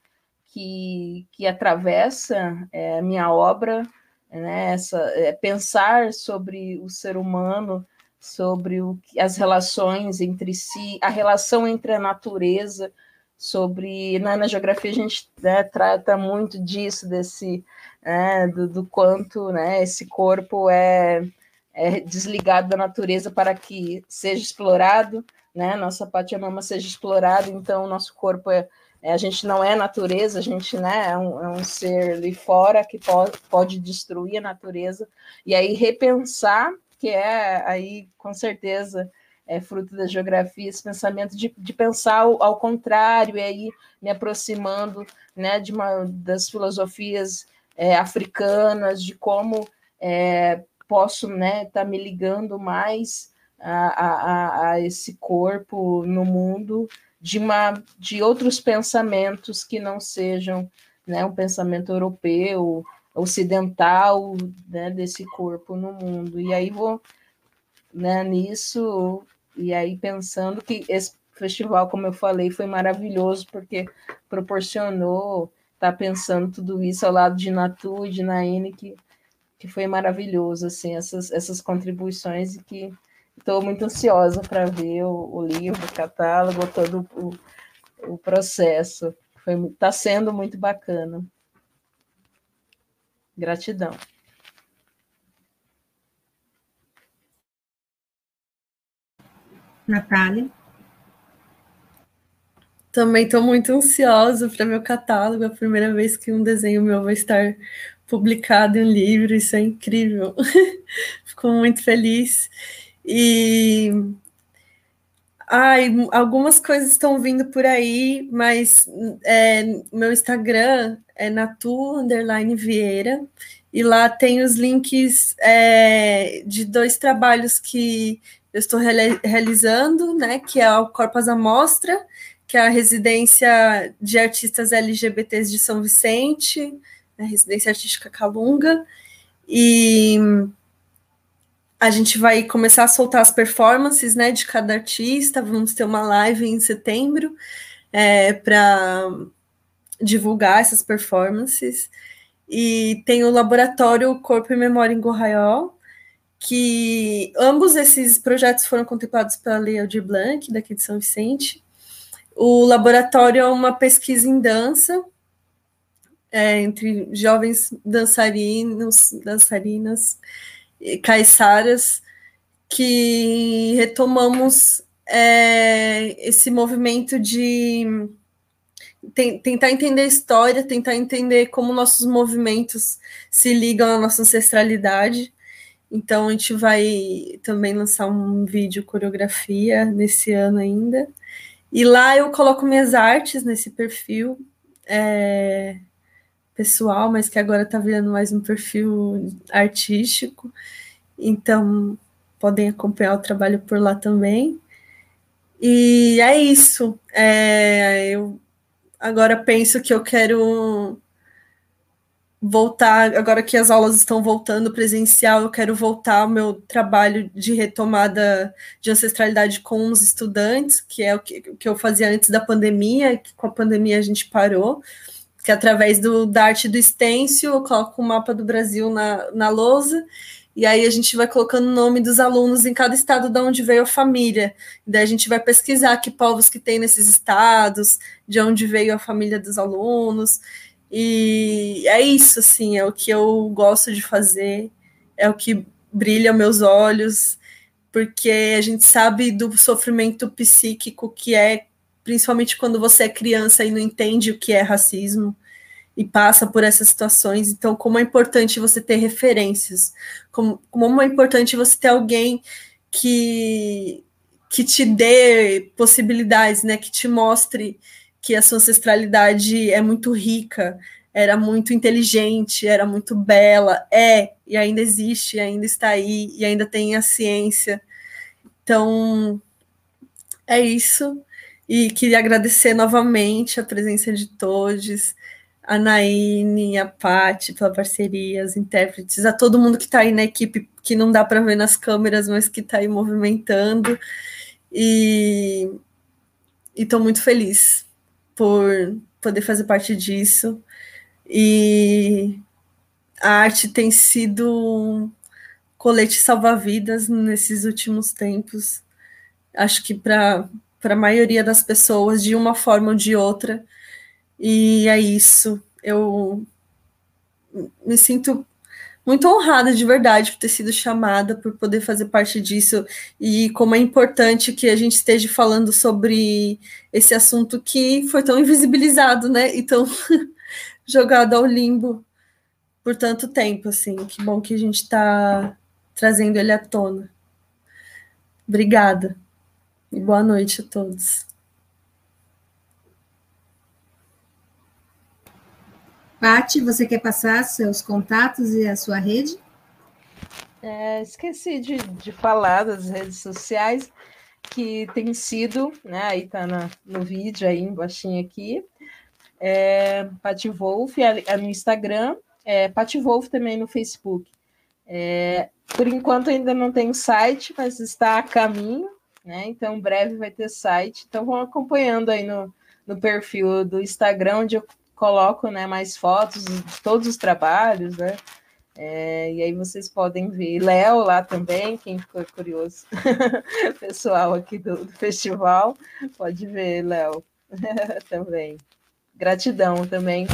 que, que atravessa é, a minha obra, né, essa, é, pensar sobre o ser humano sobre o, as relações entre si, a relação entre a natureza, sobre na, na geografia a gente né, trata muito disso, desse né, do, do, quanto né, esse corpo é, é, desligado da natureza para que seja explorado, né? Nossa Pachamama seja explorado, então nosso corpo é, é, a gente não é natureza, a gente né, é, um, é um ser ali fora que pode, pode destruir a natureza, e aí repensar, que é aí com certeza é fruto da geografia, esse pensamento de, de pensar ao, ao contrário, e aí me aproximando né, de uma das filosofias é, africanas, de como é, posso estar né, tá me ligando mais a, a, a, esse corpo no mundo de, uma, de outros pensamentos que não sejam né, um pensamento europeu, ocidental né, desse corpo no mundo. E aí vou né, nisso, e aí pensando que esse festival, como eu falei, foi maravilhoso, porque proporcionou estar tá pensando tudo isso ao lado de Natu e de Naine, que que foi maravilhoso, assim, essas, essas contribuições e que estou muito ansiosa para ver o, o, livro, o catálogo, todo o, o processo. Está sendo muito bacana. Gratidão. Natália? Também estou muito ansiosa para meu catálogo. É a primeira vez que um desenho meu vai estar publicado em um livro, isso é incrível. Fico muito feliz. E ai, algumas coisas estão vindo por aí, mas é, meu Instagram é natu underline Vieira, e lá tem os links é, de dois trabalhos que eu estou realizando, né? Que é o Corpus Amostra, que é a residência de artistas LGBTs de São Vicente, a residência artística Calunga, e a gente vai começar a soltar as performances né, de cada artista. Vamos ter uma live em setembro é, para divulgar essas performances. E tem o laboratório Corpo e Memória em Gorraiol, que ambos esses projetos foram contemplados pela Lei Aldir Blanc, daqui de São Vicente. O laboratório é uma pesquisa em dança é, entre jovens dançarinos, dançarinas, caiçaras, que retomamos é, esse movimento de tentar entender a história, tentar entender como nossos movimentos se ligam à nossa ancestralidade. Então a gente vai também lançar um vídeo coreografia nesse ano ainda. E lá eu coloco minhas artes nesse perfil. É, pessoal, mas que agora está virando mais um perfil artístico. Então, podem acompanhar o trabalho por lá também. E é isso. É, eu agora penso que eu quero voltar, agora que as aulas estão voltando presencial, eu quero voltar ao meu trabalho de retomada de ancestralidade com os estudantes, que é o que, que eu fazia antes da pandemia, que com a pandemia a gente parou que através do, da arte do stencil, eu coloco o mapa do Brasil na, na lousa, e aí a gente vai colocando o nome dos alunos em cada estado de onde veio a família. Daí a gente vai pesquisar que povos que tem nesses estados, de onde veio a família dos alunos. E é isso, assim, é o que eu gosto de fazer, é o que brilha meus olhos, porque a gente sabe do sofrimento psíquico que é principalmente quando você é criança e não entende o que é racismo e passa por essas situações. Então, como é importante você ter referências, como, como é importante você ter alguém que, que te dê possibilidades, né, que te mostre que a sua ancestralidade é muito rica, era muito inteligente, era muito bela, é, e ainda existe, ainda está aí, e ainda tem a ciência. Então, é isso. E queria agradecer novamente a presença de todos, a Naine, a Pati pela parceria, os intérpretes, a todo mundo que está aí na equipe, que não dá para ver nas câmeras, mas que está aí movimentando. E estou muito feliz por poder fazer parte disso. E a arte tem sido colete salva-vidas nesses últimos tempos. Acho que para a maioria das pessoas de uma forma ou de outra. E é isso. Eu me sinto muito honrada de verdade por ter sido chamada, por poder fazer parte disso e como é importante que a gente esteja falando sobre esse assunto que foi tão invisibilizado, né? E tão jogado ao limbo por tanto tempo, assim. Que bom que a gente está trazendo ele à tona. Obrigada e boa noite a todos. Pati, você quer passar seus contatos e a sua rede? É, esqueci de, de falar das redes sociais, que tem sido, né, aí tá no vídeo aí embaixo aqui, é, Pati Wolf é no Instagram, é, Pati Wolf também no Facebook. É, por enquanto ainda não tem site, mas está a caminho, né? Então breve vai ter site. Então vão acompanhando aí no, no perfil do Instagram, onde eu coloco né, mais fotos de todos os trabalhos, né? É, e aí vocês podem ver Léo lá também, quem ficou curioso, pessoal aqui do, do festival, pode ver Léo também. Gratidão também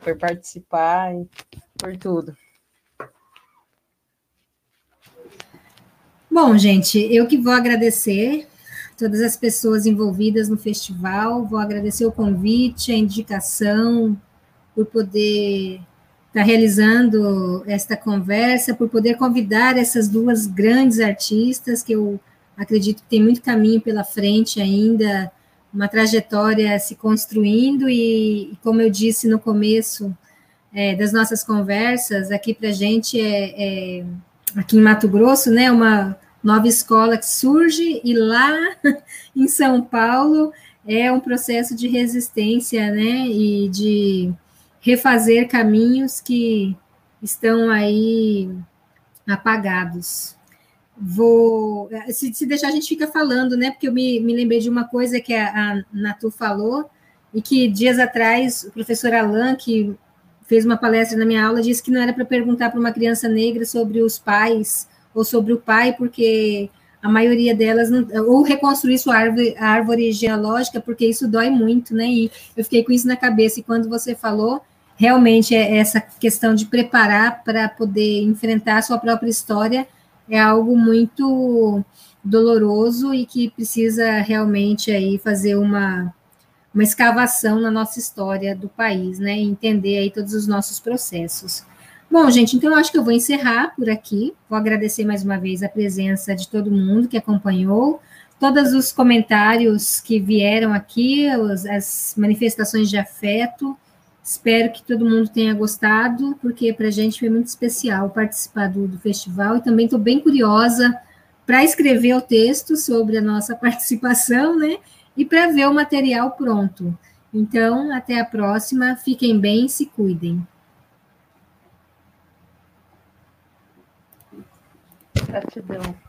por participar e por tudo. Bom, gente, eu que vou agradecer todas as pessoas envolvidas no festival. Vou agradecer o convite, a indicação, por poder estar tá realizando esta conversa, por poder convidar essas duas grandes artistas, que eu acredito que tem muito caminho pela frente ainda, uma trajetória se construindo, e, como eu disse no começo é, das nossas conversas, aqui para gente é, é, aqui em Mato Grosso, né, uma nova escola que surge e lá em São Paulo é um processo de resistência, né, e de refazer caminhos que estão aí apagados. Vou, se, se deixar a gente fica falando, né, porque eu me, me lembrei de uma coisa que a, a Natu falou e que dias atrás o professor Alain, que fez uma palestra na minha aula, disse que não era para perguntar para uma criança negra sobre os pais ou sobre o pai, porque a maioria delas não, ou reconstruir sua árvore, árvore genealógica, porque isso dói muito, né? E eu fiquei com isso na cabeça. E quando você falou, realmente é essa questão de preparar para poder enfrentar a sua própria história é algo muito doloroso e que precisa realmente aí fazer uma uma escavação na nossa história do país, né? Entender aí todos os nossos processos. Bom, gente, então acho que eu vou encerrar por aqui. Vou agradecer mais uma vez a presença de todo mundo que acompanhou, todos os comentários que vieram aqui, as manifestações de afeto. Espero que todo mundo tenha gostado, porque para a gente foi muito especial participar do, do festival e também estou bem curiosa para escrever o texto sobre a nossa participação, né? E para ver o material pronto. Então, até a próxima. Fiquem bem, se cuidem. Gratidão.